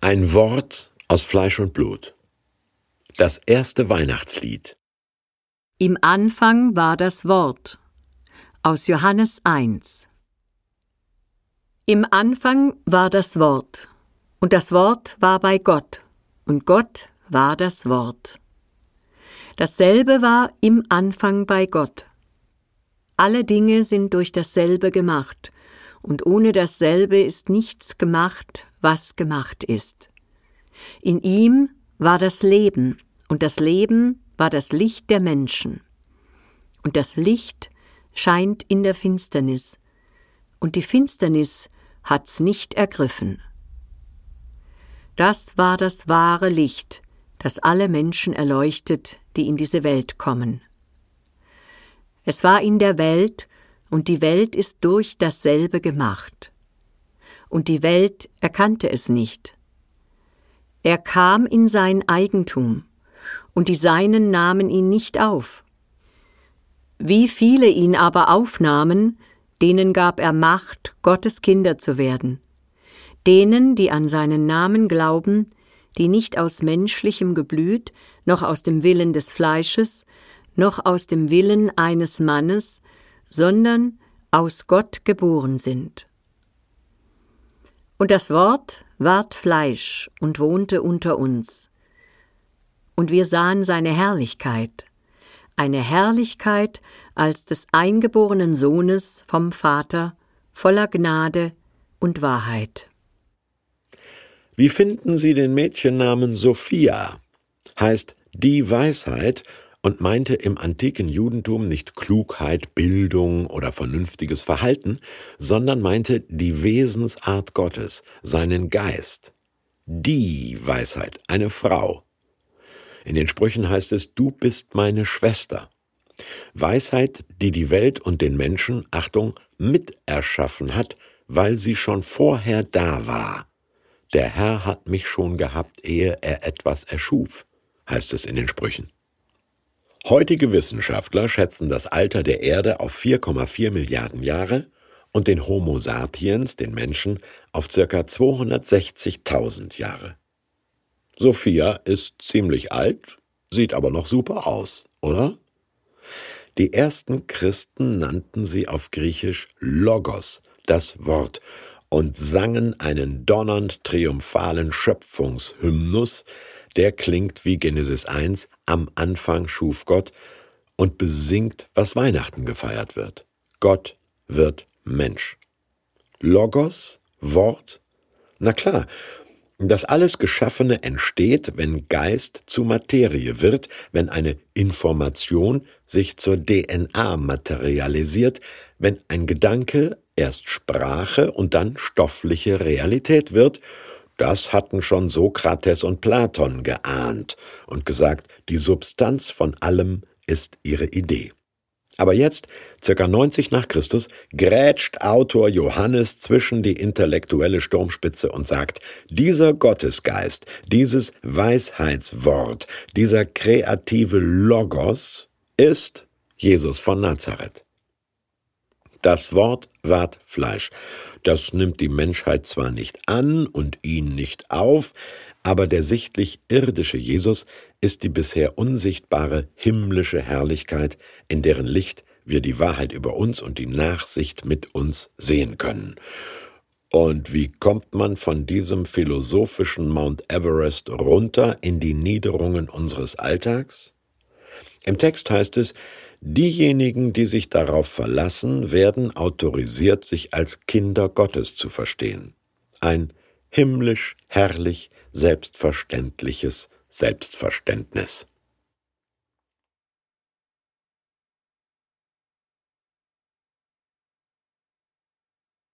Ein Wort aus Fleisch und Blut. Das erste Weihnachtslied. Im Anfang war das Wort. Aus Johannes 1. Im Anfang war das Wort. Und das Wort war bei Gott. Und Gott war das Wort. Dasselbe war im Anfang bei Gott. Alle Dinge sind durch dasselbe gemacht, und ohne dasselbe ist nichts gemacht, was gemacht ist. In ihm war das Leben, und das Leben war das Licht der Menschen. Und das Licht scheint in der Finsternis, und die Finsternis hat's nicht ergriffen. Das war das wahre Licht, das alle Menschen erleuchtet, die in diese Welt kommen. Es war in der Welt, und die Welt ist durch dasselbe gemacht. Und die Welt erkannte es nicht. Er kam in sein Eigentum, und die Seinen nahmen ihn nicht auf. Wie viele ihn aber aufnahmen, denen gab er Macht, Gottes Kinder zu werden, denen, die an seinen Namen glauben, die nicht aus menschlichem Geblüt, noch aus dem Willen des Fleisches, noch aus dem Willen eines Mannes, sondern aus Gott geboren sind. Und das Wort ward Fleisch und wohnte unter uns. Und wir sahen seine Herrlichkeit, eine Herrlichkeit als des eingeborenen Sohnes vom Vater, voller Gnade und Wahrheit. Wie finden Sie den Mädchennamen Sophia? Heißt die Weisheit und meinte im antiken Judentum nicht Klugheit, Bildung oder vernünftiges Verhalten, sondern meinte die Wesensart Gottes, seinen Geist. Die Weisheit, eine Frau. In den Sprüchen heißt es, du bist meine Schwester. Weisheit, die die Welt und den Menschen, Achtung, miterschaffen hat, weil sie schon vorher da war. Der Herr hat mich schon gehabt, ehe er etwas erschuf, heißt es in den Sprüchen. Heutige Wissenschaftler schätzen das Alter der Erde auf 4,4 Milliarden Jahre und den Homo sapiens, den Menschen, auf ca. 260.000 Jahre. Sophia ist ziemlich alt, sieht aber noch super aus, oder? Die ersten Christen nannten sie auf Griechisch Logos, das Wort, und sangen einen donnernd triumphalen Schöpfungshymnus, der klingt wie Genesis 1, am Anfang schuf Gott und besingt, was Weihnachten gefeiert wird. Gott wird Mensch. Logos, Wort, na klar, das alles Geschaffene entsteht, wenn Geist zu Materie wird, wenn eine Information sich zur DNA materialisiert, wenn ein Gedanke erst Sprache und dann stoffliche Realität wird das hatten schon Sokrates und Platon geahnt und gesagt, die Substanz von allem ist ihre Idee. Aber jetzt, circa 90 nach Christus, grätscht Autor Johannes zwischen die intellektuelle Sturmspitze und sagt, dieser Gottesgeist, dieses Weisheitswort, dieser kreative Logos ist Jesus von Nazareth. Das Wort ward Fleisch. Das nimmt die Menschheit zwar nicht an und ihn nicht auf, aber der sichtlich irdische Jesus ist die bisher unsichtbare himmlische Herrlichkeit, in deren Licht wir die Wahrheit über uns und die Nachsicht mit uns sehen können. Und wie kommt man von diesem philosophischen Mount Everest runter in die Niederungen unseres Alltags? Im Text heißt es, Diejenigen, die sich darauf verlassen, werden autorisiert, sich als Kinder Gottes zu verstehen. Ein himmlisch, herrlich, selbstverständliches Selbstverständnis.